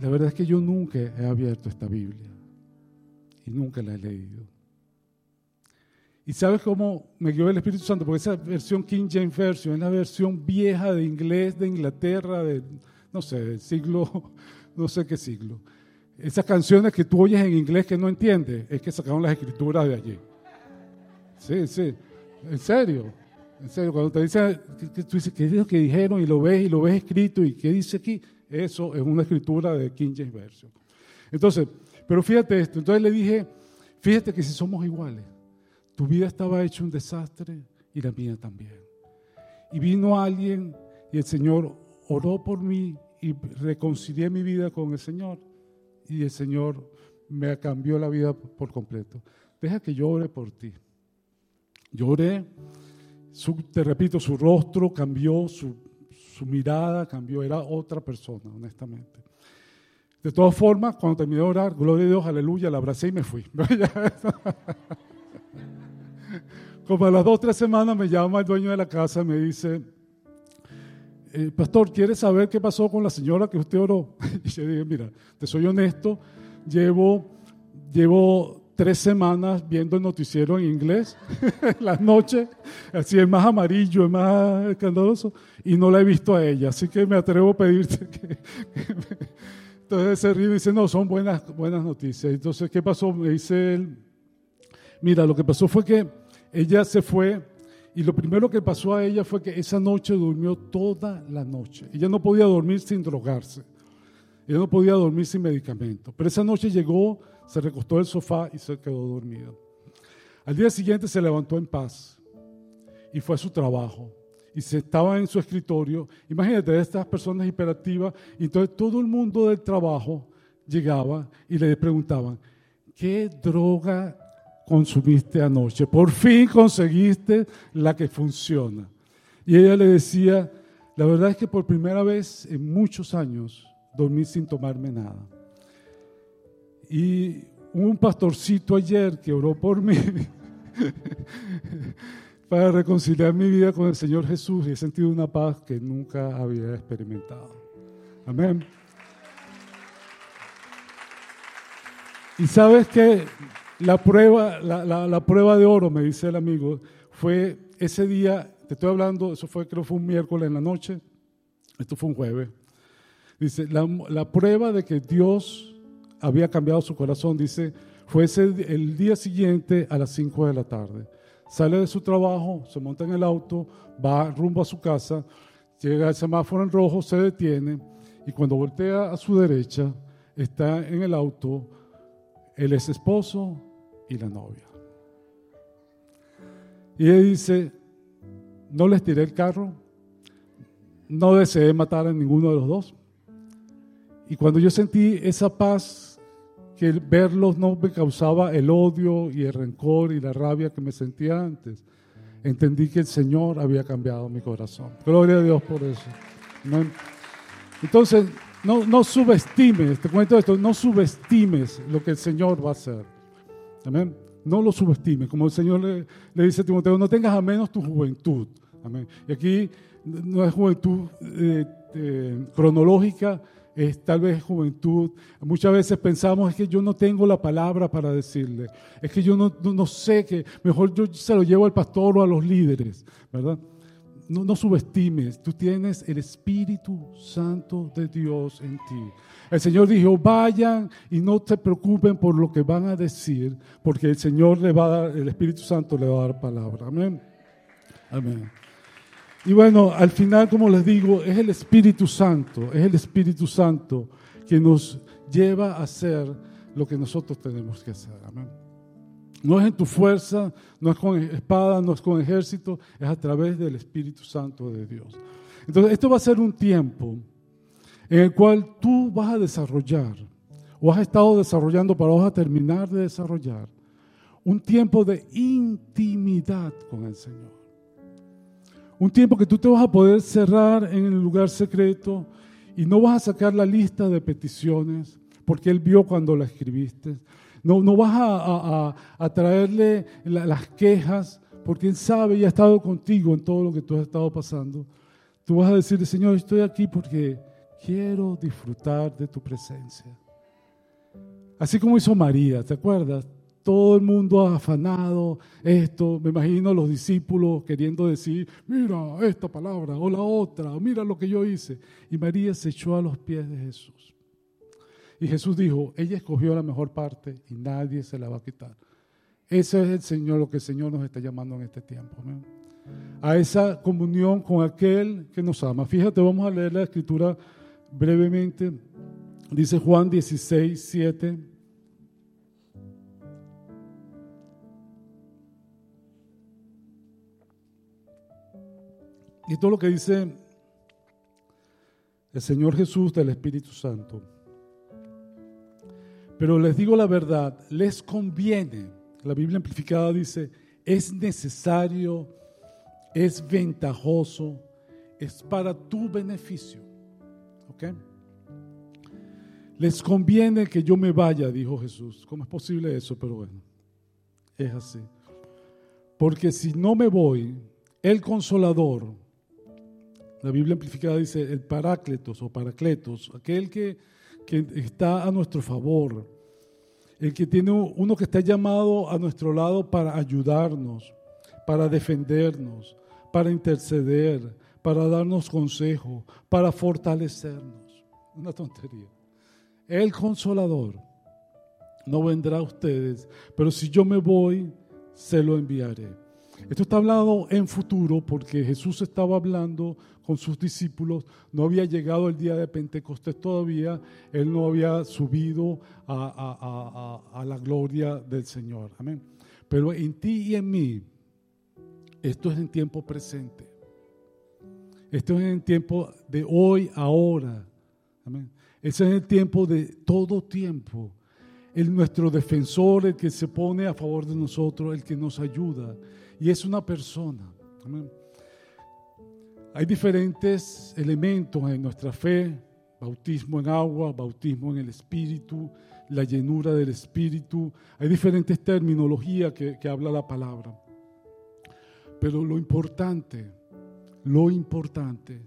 la verdad es que yo nunca he abierto esta Biblia y nunca la he leído. ¿Y sabes cómo me guió el Espíritu Santo? Porque esa versión King James Version es la versión vieja de inglés de Inglaterra, de, no sé, del siglo, no sé qué siglo. Esas canciones que tú oyes en inglés que no entiendes, es que sacaron las escrituras de allí. Sí, sí, en serio, en serio. Cuando te dicen, tú dices, ¿qué es lo que dijeron? Y lo ves y lo ves escrito y ¿qué dice aquí? Eso es una escritura de King James Version. Entonces, pero fíjate esto, entonces le dije, fíjate que si somos iguales, tu vida estaba hecho un desastre y la mía también. Y vino alguien y el Señor oró por mí y reconcilié mi vida con el Señor. Y el Señor me cambió la vida por completo. Deja que yo ore por ti. Lloré, te repito, su rostro cambió, su, su mirada cambió, era otra persona, honestamente. De todas formas, cuando terminé de orar, gloria a Dios, aleluya, la abracé y me fui. Como a las dos o tres semanas me llama el dueño de la casa y me dice, eh, pastor, ¿quiere saber qué pasó con la señora que usted oró? Y yo dije, mira, te soy honesto, llevo, llevo tres semanas viendo el noticiero en inglés, las noches, así es más amarillo, es más escandaloso, y no la he visto a ella, así que me atrevo a pedirte que... Entonces se ríe y dice, no, son buenas, buenas noticias. Entonces, ¿qué pasó? Me dice él, mira, lo que pasó fue que ella se fue y lo primero que pasó a ella fue que esa noche durmió toda la noche. Ella no podía dormir sin drogarse. Ella no podía dormir sin medicamento. Pero esa noche llegó, se recostó en el sofá y se quedó dormida. Al día siguiente se levantó en paz y fue a su trabajo. Y se estaba en su escritorio. Imagínate, estas personas hiperactivas. Y entonces todo el mundo del trabajo llegaba y le preguntaban, ¿qué droga consumiste anoche? Por fin conseguiste la que funciona. Y ella le decía, la verdad es que por primera vez en muchos años dormí sin tomarme nada. Y un pastorcito ayer que oró por mí para reconciliar mi vida con el Señor Jesús y he sentido una paz que nunca había experimentado. Amén. Y sabes que la prueba, la, la- la prueba de oro, me dice el amigo, fue ese día, te estoy hablando, eso fue, creo fue un miércoles en la noche, esto fue un jueves. Dice, la, la prueba de que Dios había cambiado su corazón, dice, fue ese, el día siguiente a las 5 de la tarde. Sale de su trabajo, se monta en el auto, va rumbo a su casa, llega al semáforo en rojo, se detiene y cuando voltea a su derecha está en el auto el ex esposo y la novia. Y ella dice, no les tiré el carro, no deseé matar a ninguno de los dos. Y cuando yo sentí esa paz, que verlos no me causaba el odio y el rencor y la rabia que me sentía antes, entendí que el Señor había cambiado mi corazón. Gloria a Dios por eso. Entonces, no, no subestimes, te cuento esto, no subestimes lo que el Señor va a hacer. Amén. No lo subestimes. Como el Señor le, le dice a Timoteo, no tengas a menos tu juventud. Amén. Y aquí no es juventud eh, eh, cronológica, es tal vez juventud. Muchas veces pensamos es que yo no tengo la palabra para decirle, es que yo no, no, no sé que mejor yo se lo llevo al pastor o a los líderes, ¿verdad? No, subestimes, tú tienes el Espíritu Santo de Dios en ti. El Señor dijo, vayan y no se preocupen por lo que van a decir, porque el Señor le va a dar, el Espíritu Santo le va a dar palabra. Amén. Amén. Y bueno, al final, como les digo, es el Espíritu Santo, es el Espíritu Santo que nos lleva a hacer lo que nosotros tenemos que hacer. Amén. No es en tu fuerza, no es con espada, no es con ejército, es a través del Espíritu Santo de Dios. Entonces, esto va a ser un tiempo en el cual tú vas a desarrollar, o has estado desarrollando, pero vas a terminar de desarrollar, un tiempo de intimidad con el Señor. Un tiempo que tú te vas a poder cerrar en el lugar secreto y no vas a sacar la lista de peticiones, porque Él vio cuando la escribiste. No, no vas a, traerle las quejas, porque Él sabe y ha estado contigo en todo lo que tú has estado pasando. Tú vas a decirle, Señor, estoy aquí porque quiero disfrutar de tu presencia. Así como hizo María, ¿te acuerdas? Todo el mundo ha afanado esto. Me imagino los discípulos queriendo decir, mira esta palabra o la otra, o mira lo que yo hice. Y María se echó a los pies de Jesús. Y Jesús dijo, ella escogió la mejor parte y nadie se la va a quitar. Ese es el Señor, lo que el Señor nos está llamando en este tiempo. A esa comunión con aquel que nos ama. Fíjate, vamos a leer la escritura brevemente. Dice Juan 16, 7. Y todo lo que dice el Señor Jesús del Espíritu Santo. Pero les digo la verdad, les conviene. La Biblia amplificada dice, es necesario, es ventajoso, es para tu beneficio les conviene que yo me vaya, dijo Jesús. ¿Cómo es posible eso? Pero bueno, es así. Porque si no me voy, el consolador, la Biblia amplificada dice el parácletos o paracletos, aquel que, que está a nuestro favor, el que tiene uno que está llamado a nuestro lado para ayudarnos, para defendernos, para interceder, para darnos consejo, para fortalecernos. Una tontería. El consolador no vendrá a ustedes, pero si yo me voy, se lo enviaré. Esto está hablado en futuro porque Jesús estaba hablando con sus discípulos, no había llegado el día de Pentecostés todavía, Él no había subido a, la gloria del Señor. Amén. Pero en ti y en mí, esto es en tiempo presente. Esto es en tiempo de hoy, ahora. Amén. Ese es el tiempo de todo tiempo. El nuestro defensor, el que se pone a favor de nosotros, el que nos ayuda. Y es una persona. Amén. Hay diferentes elementos en nuestra fe. Bautismo en agua, bautismo en el Espíritu, la llenura del Espíritu. Hay diferentes terminologías que, que habla la palabra. Pero lo importante lo importante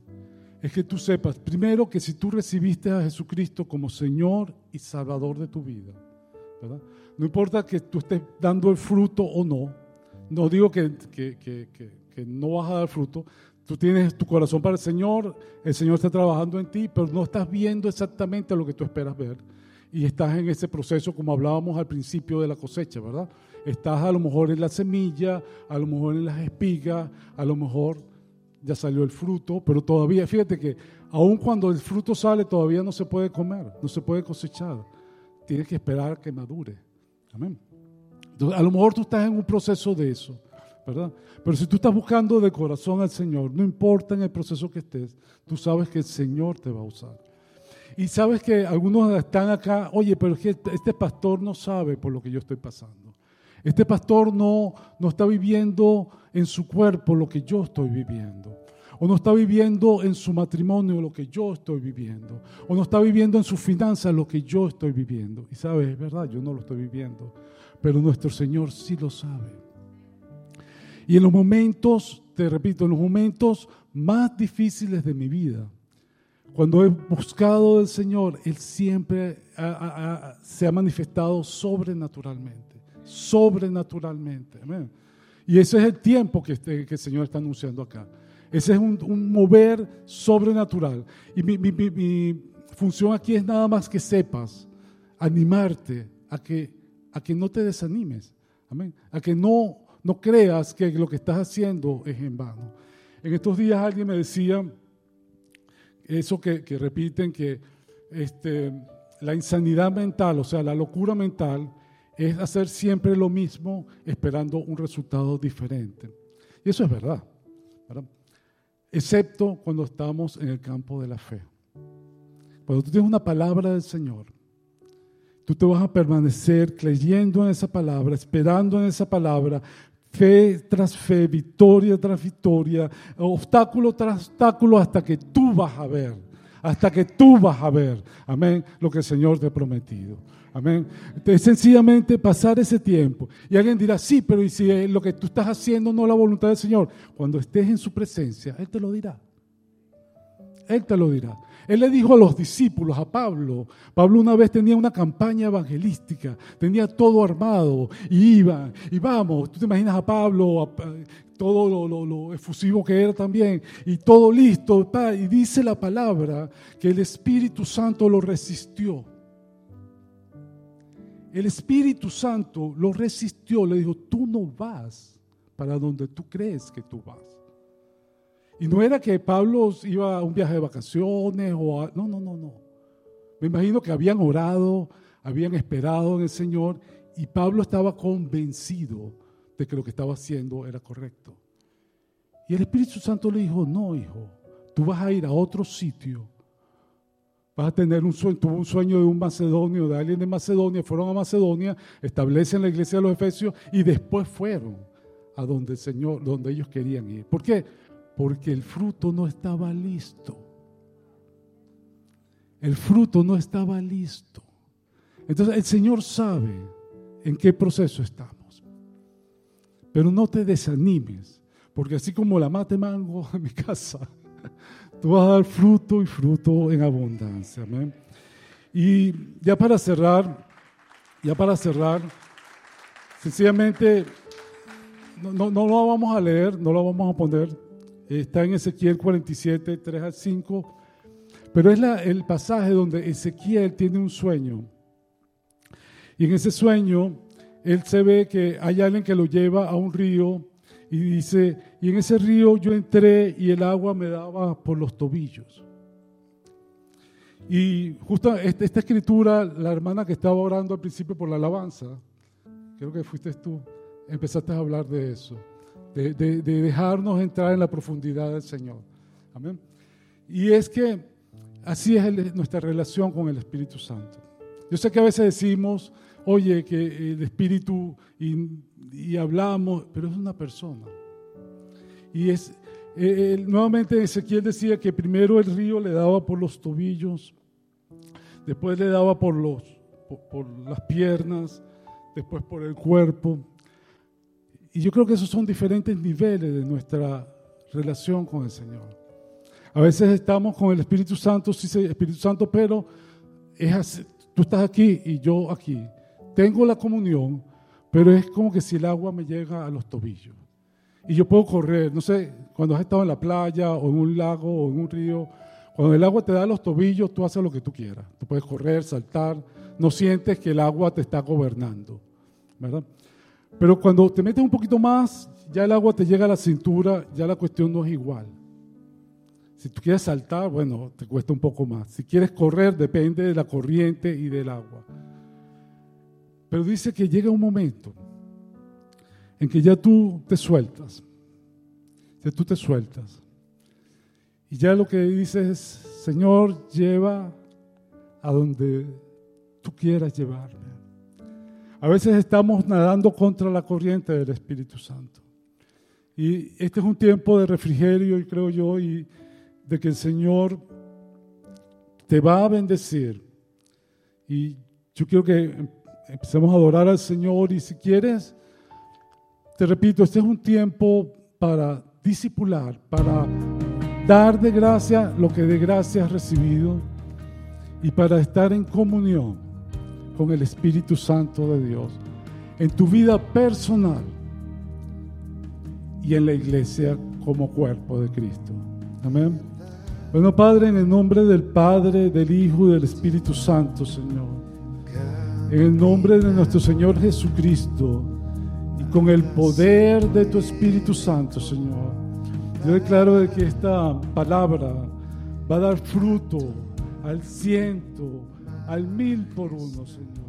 es que tú sepas, primero, que si tú recibiste a Jesucristo como Señor y Salvador de tu vida, no importa que tú estés dando el fruto o no, no digo que, que, no vas a dar fruto, tú tienes tu corazón para el Señor, el Señor está trabajando en ti, pero no estás viendo exactamente lo que tú esperas ver. Y estás en ese proceso, como hablábamos al principio de la cosecha, ¿verdad? Estás a lo mejor en la semilla, a lo mejor en las espigas, a lo mejor ya salió el fruto, pero todavía, fíjate que aun cuando el fruto sale, todavía no se puede comer, no se puede cosechar. Tienes que esperar que madure. Amén. Entonces, a lo mejor tú estás en un proceso de eso, Pero si tú estás buscando de corazón al Señor, no importa en el proceso que estés, tú sabes que el Señor te va a usar. Y sabes que algunos están acá, oye, pero este, este pastor no sabe por lo que yo estoy pasando. Este pastor no, no está viviendo en su cuerpo lo que yo estoy viviendo. O no está viviendo en su matrimonio lo que yo estoy viviendo. O no está viviendo en sus finanzas lo que yo estoy viviendo. Y sabes, es verdad, yo no lo estoy viviendo. Pero nuestro Señor sí lo sabe. Y en los momentos, te repito, en los momentos más difíciles de mi vida, cuando he buscado del Señor, Él siempre se ha manifestado sobrenaturalmente sobrenaturalmente. Y ese es el tiempo que, este, que el Señor está anunciando acá. Ese es un, mover sobrenatural. Y mi, mi, función aquí es nada más que sepas, animarte a que, a que no te desanimes. Amén. A que no, no creas que lo que estás haciendo es en vano. En estos días alguien me decía eso que, repiten, que este, la insanidad mental, o sea, la locura mental, es hacer siempre lo mismo esperando un resultado diferente. Y eso es verdad, excepto cuando estamos en el campo de la fe. Cuando tú tienes una palabra del Señor, tú te vas a permanecer creyendo en esa palabra, esperando en esa palabra, fe tras fe, victoria tras victoria, obstáculo tras obstáculo, hasta que tú vas a ver, hasta que tú vas a ver, amén, lo que el Señor te ha prometido. Amén. Es sencillamente pasar ese tiempo. Y alguien dirá, sí, pero ¿y si lo que tú estás haciendo no es la voluntad del Señor? Cuando estés en su presencia, Él te lo dirá. Él te lo dirá. Él le dijo a los discípulos, a Pablo, Pablo una vez tenía una campaña evangelística, tenía todo armado, y iba, y vamos, tú te imaginas a Pablo, todo lo, efusivo que era también, y todo listo, y dice la palabra que el Espíritu Santo lo resistió. El Espíritu Santo lo resistió, le dijo, tú no vas para donde tú crees que tú vas. Y no era que Pablo iba a un viaje de vacaciones o no, no, no, no. Me imagino que habían orado, habían esperado en el Señor y Pablo estaba convencido de que lo que estaba haciendo era correcto. Y el Espíritu Santo le dijo, no, hijo, tú vas a ir a otro sitio Vas a tener un sueño, tuvo un sueño de un macedonio, de alguien de Macedonia, fueron a Macedonia, establecen la iglesia de los Efesios y después fueron a donde el Señor, donde ellos querían ir. ¿Por qué? Porque el fruto no estaba listo. El fruto no estaba listo. Entonces el Señor sabe en qué proceso estamos. Pero no te desanimes, porque así como la mate mango en mi casa, Tú vas a dar fruto y fruto en abundancia. Y ya para cerrar, ya para cerrar, sencillamente, no, no, lo vamos a leer, no lo vamos a poner. Está en Ezequiel 47, 3 al 5. Pero es el pasaje donde Ezequiel tiene un sueño. Y en ese sueño, él se ve que hay alguien que lo lleva a un río y dice, y en ese río yo entré y el agua me daba por los tobillos. Y justo esta, escritura, la hermana que estaba orando al principio por la alabanza, creo que fuiste tú, empezaste a hablar de eso, de, dejarnos entrar en la profundidad del Señor. Amén. Y es que así es nuestra relación con el Espíritu Santo. Yo sé que a veces decimos, oye, que el Espíritu y, hablamos, pero es una persona. Y es, eh, nuevamente Ezequiel decía que primero el río le daba por los tobillos, después le daba por, los, por, las piernas, después por el cuerpo. Y yo creo que esos son diferentes niveles de nuestra relación con el Señor. A veces estamos con el Espíritu Santo, sí, Espíritu Santo, pero es tú estás aquí y yo aquí. Tengo la comunión, pero es como que si el agua me llega a los tobillos. Y yo puedo correr, no sé, cuando has estado en la playa o en un lago o en un río, cuando el agua te da a los tobillos, tú haces lo que tú quieras. Tú puedes correr, saltar, no sientes que el agua te está gobernando, ¿verdad? Pero cuando te metes un poquito más, ya el agua te llega a la cintura, ya la cuestión no es igual. Si tú quieres saltar, bueno, te cuesta un poco más. Si quieres correr, depende de la corriente y del agua. Pero dice que llega un momento en que ya tú te sueltas, ya tú te sueltas. Y ya lo que dices es, Señor, lleva a donde tú quieras llevarme. A veces estamos nadando contra la corriente del Espíritu Santo. Y este es un tiempo de refrigerio, y creo yo, y de que el Señor te va a bendecir. Y yo quiero que empecemos a adorar al Señor y si quieres, te repito, este es un tiempo para discipular, para dar de gracia lo que de gracia has recibido y para estar en comunión con el Espíritu Santo de Dios en tu vida personal y en la iglesia como cuerpo de Cristo. Amén. Bueno, Padre, en el nombre del Padre, del Hijo y del Espíritu Santo, Señor. En el nombre de nuestro Señor Jesucristo y con el poder de tu Espíritu Santo, Señor. Yo declaro de que esta palabra va a dar fruto al ciento, al mil por uno, Señor.